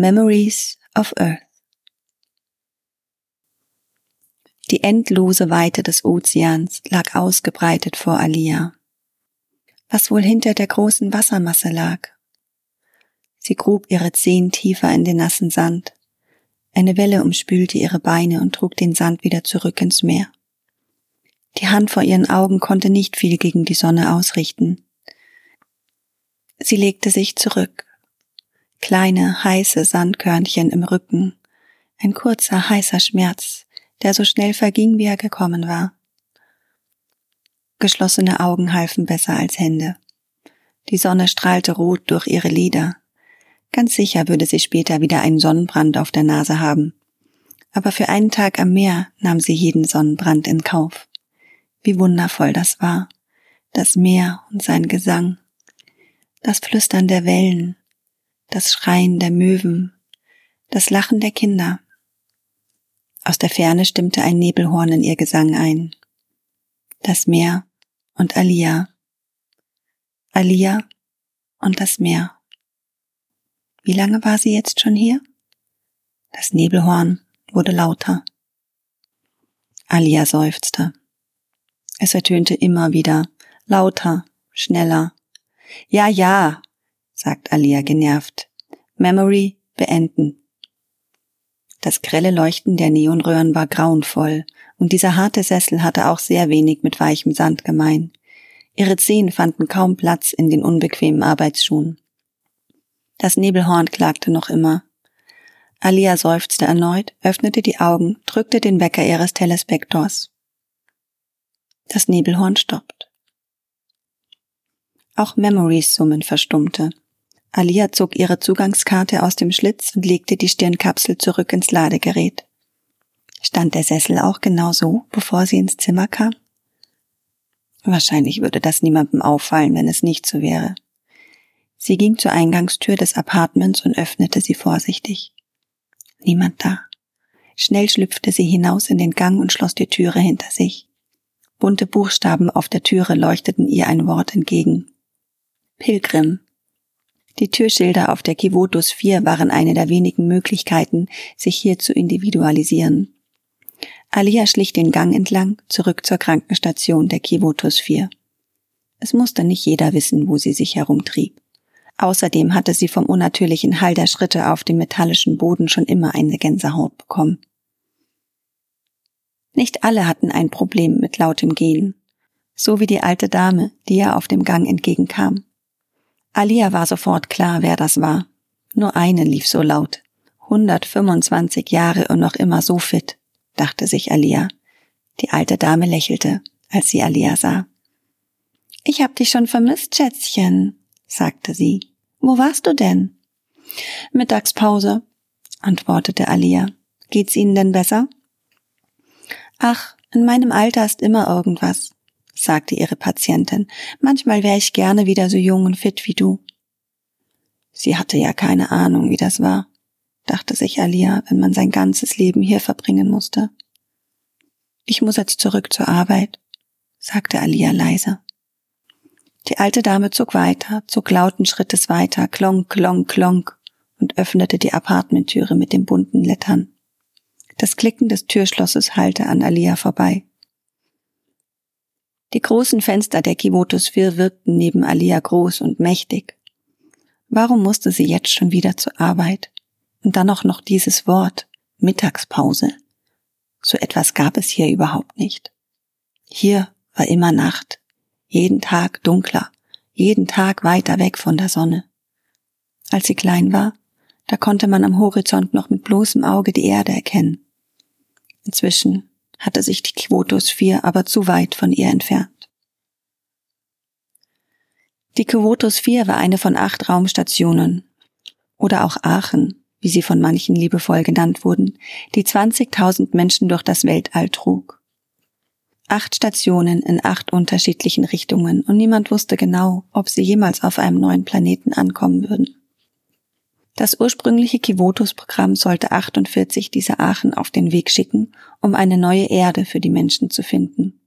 Memories of Earth. Die endlose Weite des Ozeans lag ausgebreitet vor Alia. Was wohl hinter der großen Wassermasse lag? Sie grub ihre Zehen tiefer in den nassen Sand. Eine Welle umspülte ihre Beine und trug den Sand wieder zurück ins Meer. Die Hand vor ihren Augen konnte nicht viel gegen die Sonne ausrichten. Sie legte sich zurück, kleine, heiße Sandkörnchen im Rücken, ein kurzer, heißer Schmerz, der so schnell verging, wie er gekommen war. Geschlossene Augen halfen besser als Hände. Die Sonne strahlte rot durch ihre Lider. Ganz sicher würde sie später wieder einen Sonnenbrand auf der Nase haben. Aber für einen Tag am Meer nahm sie jeden Sonnenbrand in Kauf. Wie wundervoll das war. Das Meer und sein Gesang. Das Flüstern der Wellen, das Schreien der Möwen, das Lachen der Kinder. Aus der Ferne stimmte ein Nebelhorn in ihr Gesang ein. Das Meer und Alia. Alia und das Meer. Wie lange war sie jetzt schon hier? Das Nebelhorn wurde lauter. Alia seufzte. Es ertönte immer wieder, lauter, schneller. Ja, ja, sagt Alia genervt. Memory beenden. Das grelle Leuchten der Neonröhren war grauenvoll, und dieser harte Sessel hatte auch sehr wenig mit weichem Sand gemein. Ihre Zehen fanden kaum Platz in den unbequemen Arbeitsschuhen. Das Nebelhorn klagte noch immer. Alia seufzte erneut, öffnete die Augen, drückte den Wecker ihres Telespektors. Das Nebelhorn stoppt. Auch Memories Summen verstummte. Alia zog ihre Zugangskarte aus dem Schlitz und legte die Stirnkapsel zurück ins Ladegerät. Stand der Sessel auch genau so, bevor sie ins Zimmer kam? Wahrscheinlich würde das niemandem auffallen, wenn es nicht so wäre. Sie ging zur Eingangstür des Apartments und öffnete sie vorsichtig. Niemand da. Schnell schlüpfte sie hinaus in den Gang und schloss die Türe hinter sich. Bunte Buchstaben auf der Türe leuchteten ihr ein Wort entgegen. Pilgrim. Die Türschilder auf der Kivotus 4 waren eine der wenigen Möglichkeiten, sich hier zu individualisieren. Alia schlich den Gang entlang, zurück zur Krankenstation der Kivotus 4. Es musste nicht jeder wissen, wo sie sich herumtrieb. Außerdem hatte sie vom unnatürlichen Hall der Schritte auf dem metallischen Boden schon immer eine Gänsehaut bekommen. Nicht alle hatten ein Problem mit lautem Gehen, so wie die alte Dame, die ihr auf dem Gang entgegenkam. Alia war sofort klar, wer das war. Nur eine lief so laut. 125 Jahre und noch immer so fit, dachte sich Alia. Die alte Dame lächelte, als sie Alia sah. Ich hab dich schon vermisst, Schätzchen, sagte sie. Wo warst du denn? Mittagspause, antwortete Alia. Geht's Ihnen denn besser? Ach, in meinem Alter ist immer irgendwas sagte ihre Patientin. Manchmal wäre ich gerne wieder so jung und fit wie du. Sie hatte ja keine Ahnung, wie das war, dachte sich Alia, wenn man sein ganzes Leben hier verbringen musste. Ich muss jetzt zurück zur Arbeit, sagte Alia leise. Die alte Dame zog weiter, zog lauten Schrittes weiter, klonk, klonk, klonk und öffnete die Apartmenttüre mit den bunten Lettern. Das Klicken des Türschlosses hallte an Alia vorbei. Die großen Fenster der Kimotosphere wirkten neben Alia groß und mächtig. Warum musste sie jetzt schon wieder zur Arbeit? Und dann auch noch dieses Wort Mittagspause. So etwas gab es hier überhaupt nicht. Hier war immer Nacht, jeden Tag dunkler, jeden Tag weiter weg von der Sonne. Als sie klein war, da konnte man am Horizont noch mit bloßem Auge die Erde erkennen. Inzwischen hatte sich die Quotosphäre aber zu weit von ihr entfernt. Die Quotosphäre war eine von acht Raumstationen oder auch Aachen, wie sie von manchen liebevoll genannt wurden, die 20.000 Menschen durch das Weltall trug. Acht Stationen in acht unterschiedlichen Richtungen und niemand wusste genau, ob sie jemals auf einem neuen Planeten ankommen würden. Das ursprüngliche Kivotus-Programm sollte 48 dieser Aachen auf den Weg schicken, um eine neue Erde für die Menschen zu finden.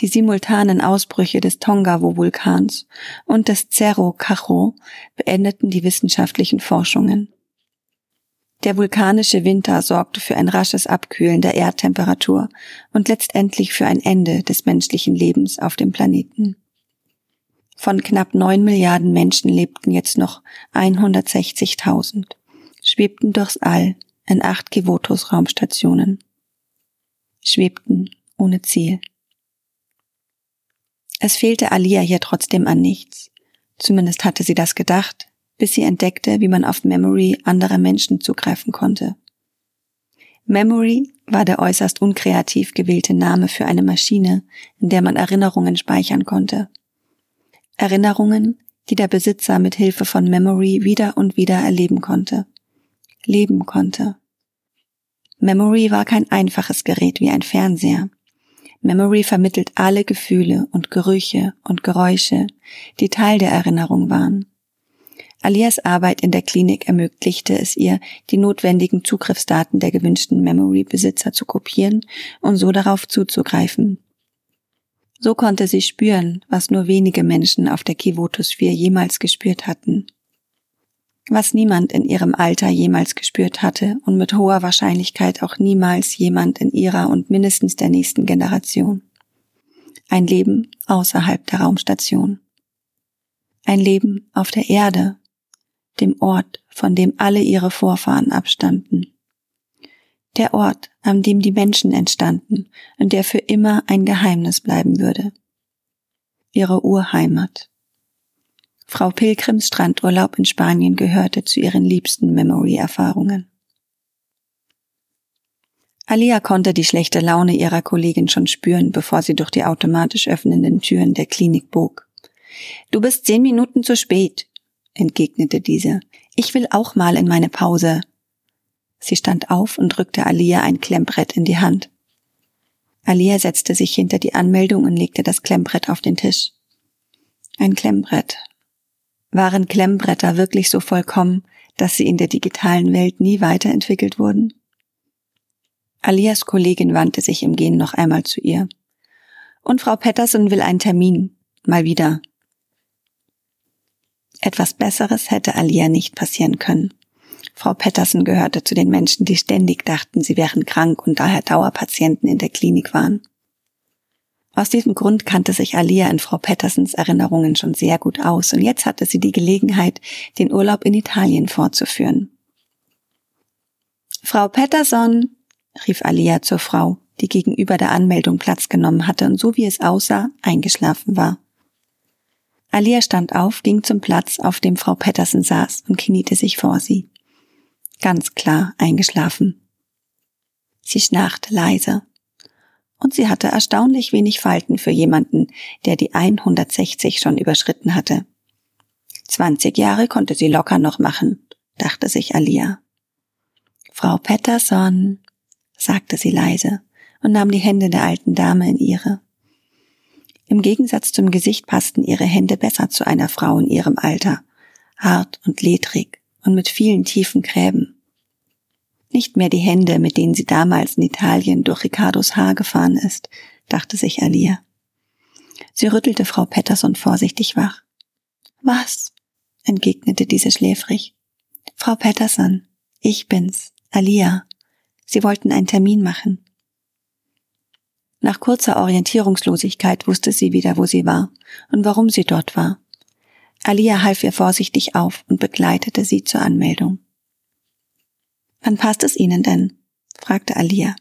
Die simultanen Ausbrüche des Tongavo-Vulkans und des Cerro Cajo beendeten die wissenschaftlichen Forschungen. Der vulkanische Winter sorgte für ein rasches Abkühlen der Erdtemperatur und letztendlich für ein Ende des menschlichen Lebens auf dem Planeten. Von knapp neun Milliarden Menschen lebten jetzt noch 160.000, schwebten durchs All in acht Kivotos Raumstationen. Schwebten ohne Ziel. Es fehlte Alia hier trotzdem an nichts. Zumindest hatte sie das gedacht, bis sie entdeckte, wie man auf Memory anderer Menschen zugreifen konnte. Memory war der äußerst unkreativ gewählte Name für eine Maschine, in der man Erinnerungen speichern konnte. Erinnerungen, die der Besitzer mit Hilfe von Memory wieder und wieder erleben konnte. Leben konnte. Memory war kein einfaches Gerät wie ein Fernseher. Memory vermittelt alle Gefühle und Gerüche und Geräusche, die Teil der Erinnerung waren. Alias Arbeit in der Klinik ermöglichte es ihr, die notwendigen Zugriffsdaten der gewünschten Memory-Besitzer zu kopieren und so darauf zuzugreifen. So konnte sie spüren, was nur wenige Menschen auf der Kivotosphere jemals gespürt hatten. Was niemand in ihrem Alter jemals gespürt hatte und mit hoher Wahrscheinlichkeit auch niemals jemand in ihrer und mindestens der nächsten Generation. Ein Leben außerhalb der Raumstation. Ein Leben auf der Erde, dem Ort, von dem alle ihre Vorfahren abstanden der Ort, an dem die Menschen entstanden und der für immer ein Geheimnis bleiben würde. Ihre Urheimat. Frau Pilgrims Strandurlaub in Spanien gehörte zu ihren liebsten Memory-Erfahrungen. Alia konnte die schlechte Laune ihrer Kollegin schon spüren, bevor sie durch die automatisch öffnenden Türen der Klinik bog. Du bist zehn Minuten zu spät, entgegnete diese. Ich will auch mal in meine Pause, Sie stand auf und drückte Alia ein Klemmbrett in die Hand. Alia setzte sich hinter die Anmeldung und legte das Klemmbrett auf den Tisch. Ein Klemmbrett. Waren Klemmbretter wirklich so vollkommen, dass sie in der digitalen Welt nie weiterentwickelt wurden? Alias Kollegin wandte sich im Gehen noch einmal zu ihr. Und Frau Petterson will einen Termin. Mal wieder. Etwas Besseres hätte Alia nicht passieren können. Frau Pettersen gehörte zu den Menschen, die ständig dachten, sie wären krank und daher Dauerpatienten in der Klinik waren. Aus diesem Grund kannte sich Alia in Frau Pettersens Erinnerungen schon sehr gut aus und jetzt hatte sie die Gelegenheit, den Urlaub in Italien fortzuführen. Frau Petterson, rief Alia zur Frau, die gegenüber der Anmeldung Platz genommen hatte und so wie es aussah, eingeschlafen war. Alia stand auf, ging zum Platz, auf dem Frau Pettersen saß und kniete sich vor sie ganz klar eingeschlafen. Sie schnarchte leise. Und sie hatte erstaunlich wenig Falten für jemanden, der die 160 schon überschritten hatte. 20 Jahre konnte sie locker noch machen, dachte sich Alia. Frau Petterson, sagte sie leise und nahm die Hände der alten Dame in ihre. Im Gegensatz zum Gesicht passten ihre Hände besser zu einer Frau in ihrem Alter, hart und ledrig, und mit vielen tiefen Gräben. Nicht mehr die Hände, mit denen sie damals in Italien durch Riccardos Haar gefahren ist, dachte sich Alia. Sie rüttelte Frau Petterson vorsichtig wach. Was? entgegnete diese schläfrig. Frau Petterson, ich bin's, Alia. Sie wollten einen Termin machen. Nach kurzer Orientierungslosigkeit wusste sie wieder, wo sie war und warum sie dort war. Alia half ihr vorsichtig auf und begleitete sie zur Anmeldung. Wann passt es Ihnen denn? fragte Alia.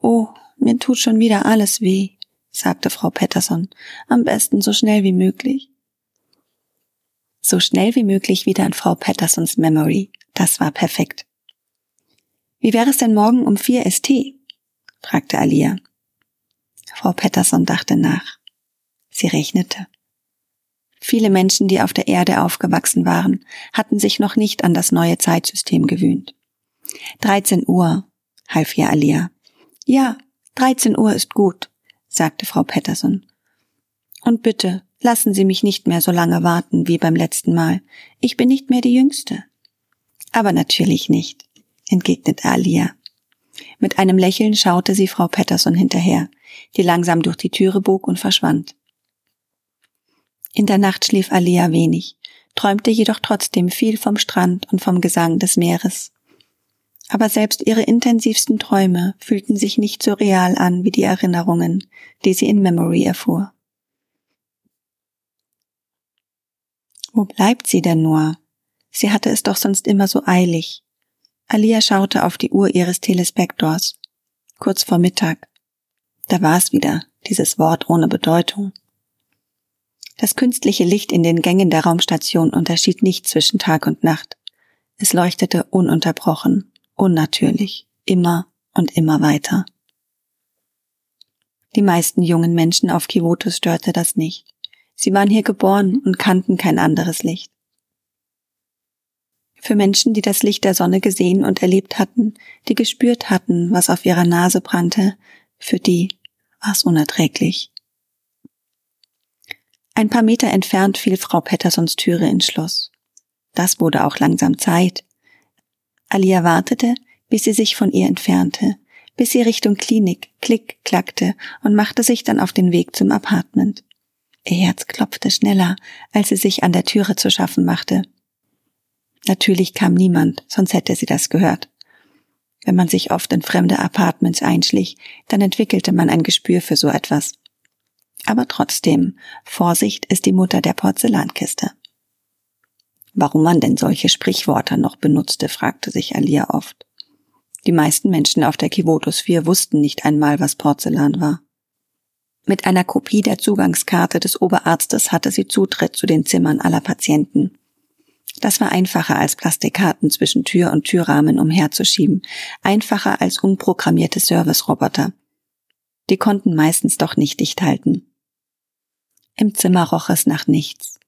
Oh, mir tut schon wieder alles weh, sagte Frau Petterson. Am besten so schnell wie möglich. So schnell wie möglich wieder in Frau Pettersons Memory. Das war perfekt. Wie wäre es denn morgen um vier ST? fragte Alia. Frau Petterson dachte nach. Sie rechnete. Viele Menschen, die auf der Erde aufgewachsen waren, hatten sich noch nicht an das neue Zeitsystem gewöhnt. 13 Uhr, half ihr Alia. Ja, 13 Uhr ist gut, sagte Frau Patterson. Und bitte, lassen Sie mich nicht mehr so lange warten wie beim letzten Mal. Ich bin nicht mehr die Jüngste. Aber natürlich nicht, entgegnete Alia. Mit einem Lächeln schaute sie Frau Patterson hinterher, die langsam durch die Türe bog und verschwand. In der Nacht schlief Alia wenig, träumte jedoch trotzdem viel vom Strand und vom Gesang des Meeres. Aber selbst ihre intensivsten Träume fühlten sich nicht so real an wie die Erinnerungen, die sie in Memory erfuhr. Wo bleibt sie denn nur? Sie hatte es doch sonst immer so eilig. Alia schaute auf die Uhr ihres Telespektors. Kurz vor Mittag. Da war es wieder, dieses Wort ohne Bedeutung. Das künstliche Licht in den Gängen der Raumstation unterschied nicht zwischen Tag und Nacht. Es leuchtete ununterbrochen, unnatürlich, immer und immer weiter. Die meisten jungen Menschen auf Kivoto störte das nicht. Sie waren hier geboren und kannten kein anderes Licht. Für Menschen, die das Licht der Sonne gesehen und erlebt hatten, die gespürt hatten, was auf ihrer Nase brannte, für die war es unerträglich. Ein paar Meter entfernt fiel Frau Pettersons Türe ins Schloss. Das wurde auch langsam Zeit. Alia wartete, bis sie sich von ihr entfernte, bis sie Richtung Klinik klick klackte und machte sich dann auf den Weg zum Apartment. Ihr Herz klopfte schneller, als sie sich an der Türe zu schaffen machte. Natürlich kam niemand, sonst hätte sie das gehört. Wenn man sich oft in fremde Apartments einschlich, dann entwickelte man ein Gespür für so etwas. Aber trotzdem, Vorsicht ist die Mutter der Porzellankiste. Warum man denn solche Sprichworte noch benutzte, fragte sich Alia oft. Die meisten Menschen auf der Kivotosphere wussten nicht einmal, was Porzellan war. Mit einer Kopie der Zugangskarte des Oberarztes hatte sie Zutritt zu den Zimmern aller Patienten. Das war einfacher als Plastikkarten zwischen Tür und Türrahmen umherzuschieben, einfacher als unprogrammierte Service-Roboter. Die konnten meistens doch nicht dicht halten. Im Zimmer roch es nach nichts.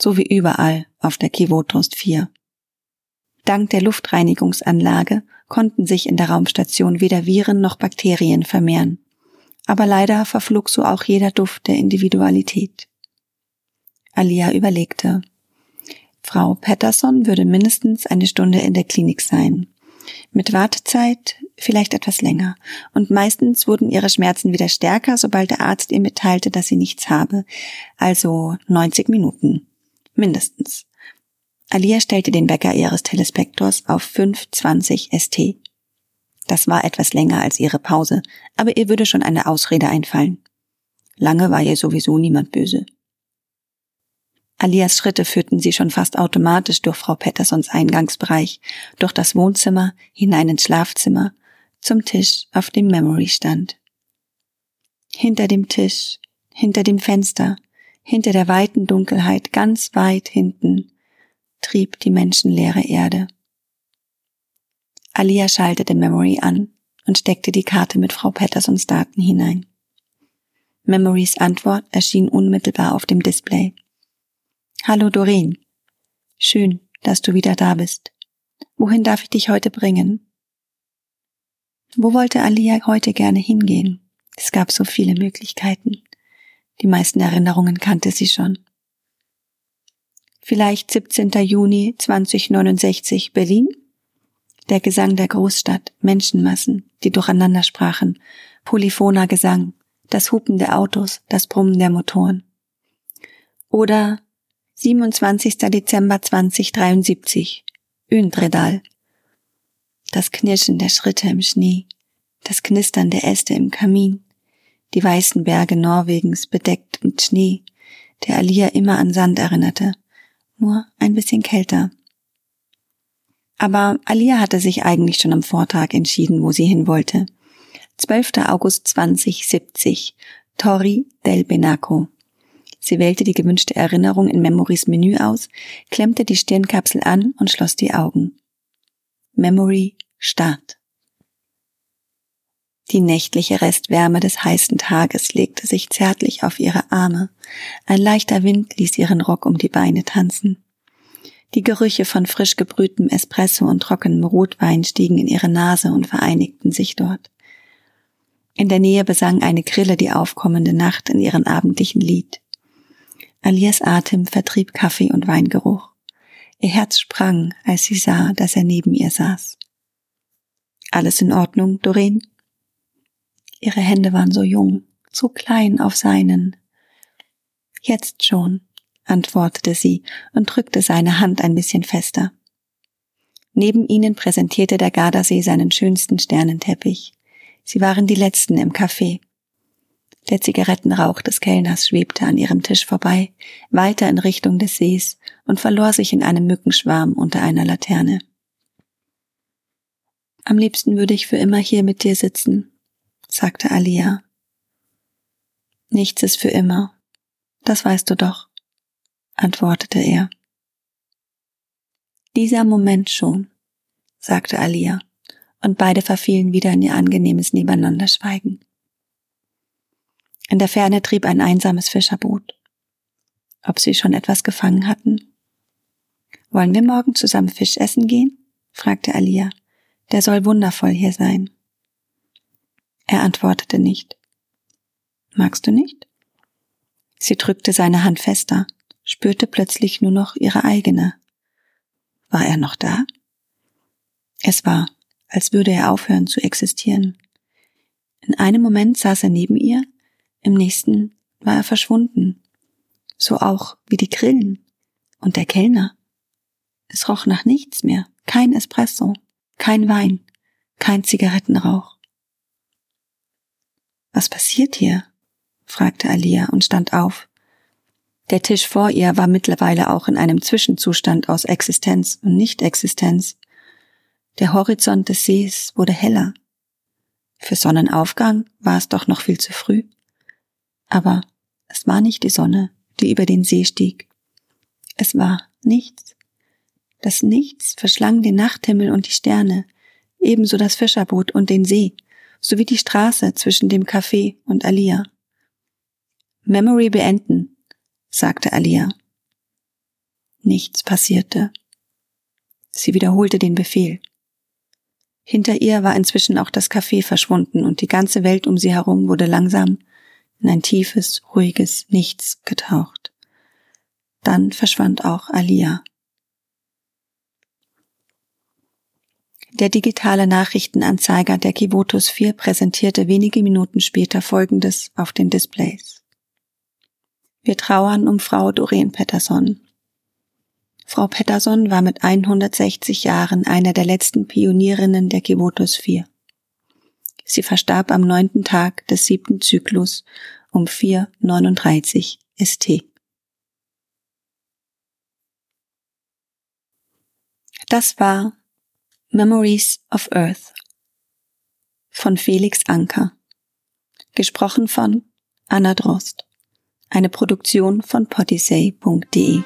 So wie überall auf der Kivotost 4. Dank der Luftreinigungsanlage konnten sich in der Raumstation weder Viren noch Bakterien vermehren. Aber leider verflog so auch jeder Duft der Individualität. Alia überlegte. Frau Patterson würde mindestens eine Stunde in der Klinik sein. Mit Wartezeit vielleicht etwas länger. Und meistens wurden ihre Schmerzen wieder stärker, sobald der Arzt ihr mitteilte, dass sie nichts habe. Also 90 Minuten. Mindestens. Alia stellte den Wecker ihres Telespektors auf 5.20 ST. Das war etwas länger als ihre Pause, aber ihr würde schon eine Ausrede einfallen. Lange war ihr sowieso niemand böse. Alias Schritte führten sie schon fast automatisch durch Frau Pettersons Eingangsbereich, durch das Wohnzimmer, hinein ins Schlafzimmer, zum Tisch, auf dem Memory stand. Hinter dem Tisch, hinter dem Fenster, hinter der weiten Dunkelheit, ganz weit hinten, trieb die menschenleere Erde. Alia schaltete Memory an und steckte die Karte mit Frau Pattersons Daten hinein. Memorys Antwort erschien unmittelbar auf dem Display. Hallo Doreen. Schön, dass du wieder da bist. Wohin darf ich dich heute bringen? Wo wollte Alia heute gerne hingehen? Es gab so viele Möglichkeiten. Die meisten Erinnerungen kannte sie schon. Vielleicht 17. Juni 2069 Berlin? Der Gesang der Großstadt, Menschenmassen, die durcheinander sprachen, polyphoner Gesang, das Hupen der Autos, das Brummen der Motoren. Oder 27. Dezember 2073, Ündredal. Das Knirschen der Schritte im Schnee, das Knistern der Äste im Kamin, die weißen Berge Norwegens bedeckt mit Schnee, der Alia immer an Sand erinnerte, nur ein bisschen kälter. Aber Alia hatte sich eigentlich schon am Vortag entschieden, wo sie hin wollte. 12. August 2070, Torri del Benaco. Sie wählte die gewünschte Erinnerung in Memorys Menü aus, klemmte die Stirnkapsel an und schloss die Augen. Memory Start. Die nächtliche Restwärme des heißen Tages legte sich zärtlich auf ihre Arme. Ein leichter Wind ließ ihren Rock um die Beine tanzen. Die Gerüche von frisch gebrühtem Espresso und trockenem Rotwein stiegen in ihre Nase und vereinigten sich dort. In der Nähe besang eine Grille die aufkommende Nacht in ihren abendlichen Lied. Alias Atem vertrieb Kaffee und Weingeruch. Ihr Herz sprang, als sie sah, dass er neben ihr saß. Alles in Ordnung, Doreen? Ihre Hände waren so jung, so klein auf seinen. Jetzt schon, antwortete sie und drückte seine Hand ein bisschen fester. Neben ihnen präsentierte der Gardasee seinen schönsten Sternenteppich. Sie waren die letzten im Café. Der Zigarettenrauch des Kellners schwebte an ihrem Tisch vorbei, weiter in Richtung des Sees und verlor sich in einem Mückenschwarm unter einer Laterne. Am liebsten würde ich für immer hier mit dir sitzen, sagte Alia. Nichts ist für immer, das weißt du doch, antwortete er. Dieser Moment schon, sagte Alia, und beide verfielen wieder in ihr angenehmes Nebeneinanderschweigen. In der Ferne trieb ein einsames Fischerboot. Ob sie schon etwas gefangen hatten? Wollen wir morgen zusammen Fisch essen gehen? fragte Alia. Der soll wundervoll hier sein. Er antwortete nicht. Magst du nicht? Sie drückte seine Hand fester, spürte plötzlich nur noch ihre eigene. War er noch da? Es war, als würde er aufhören zu existieren. In einem Moment saß er neben ihr, im nächsten war er verschwunden. So auch wie die Grillen und der Kellner. Es roch nach nichts mehr, kein Espresso, kein Wein, kein Zigarettenrauch. Was passiert hier? fragte Alia und stand auf, der Tisch vor ihr war mittlerweile auch in einem Zwischenzustand aus Existenz und Nicht-Existenz. Der Horizont des Sees wurde heller. Für Sonnenaufgang war es doch noch viel zu früh. Aber es war nicht die Sonne, die über den See stieg. Es war nichts. Das Nichts verschlang den Nachthimmel und die Sterne, ebenso das Fischerboot und den See, sowie die Straße zwischen dem Café und Alia. Memory beenden, sagte Alia. Nichts passierte. Sie wiederholte den Befehl. Hinter ihr war inzwischen auch das Café verschwunden und die ganze Welt um sie herum wurde langsam in ein tiefes, ruhiges Nichts getaucht. Dann verschwand auch Alia. Der digitale Nachrichtenanzeiger der Kivotus 4 präsentierte wenige Minuten später Folgendes auf den Displays. Wir trauern um Frau Doreen Pettersson. Frau Pettersson war mit 160 Jahren eine der letzten Pionierinnen der Kivotus 4. Sie verstarb am neunten Tag des siebten Zyklus um 4.39 ST. Das war Memories of Earth von Felix Anker. Gesprochen von Anna Drost eine Produktion von potisay.de.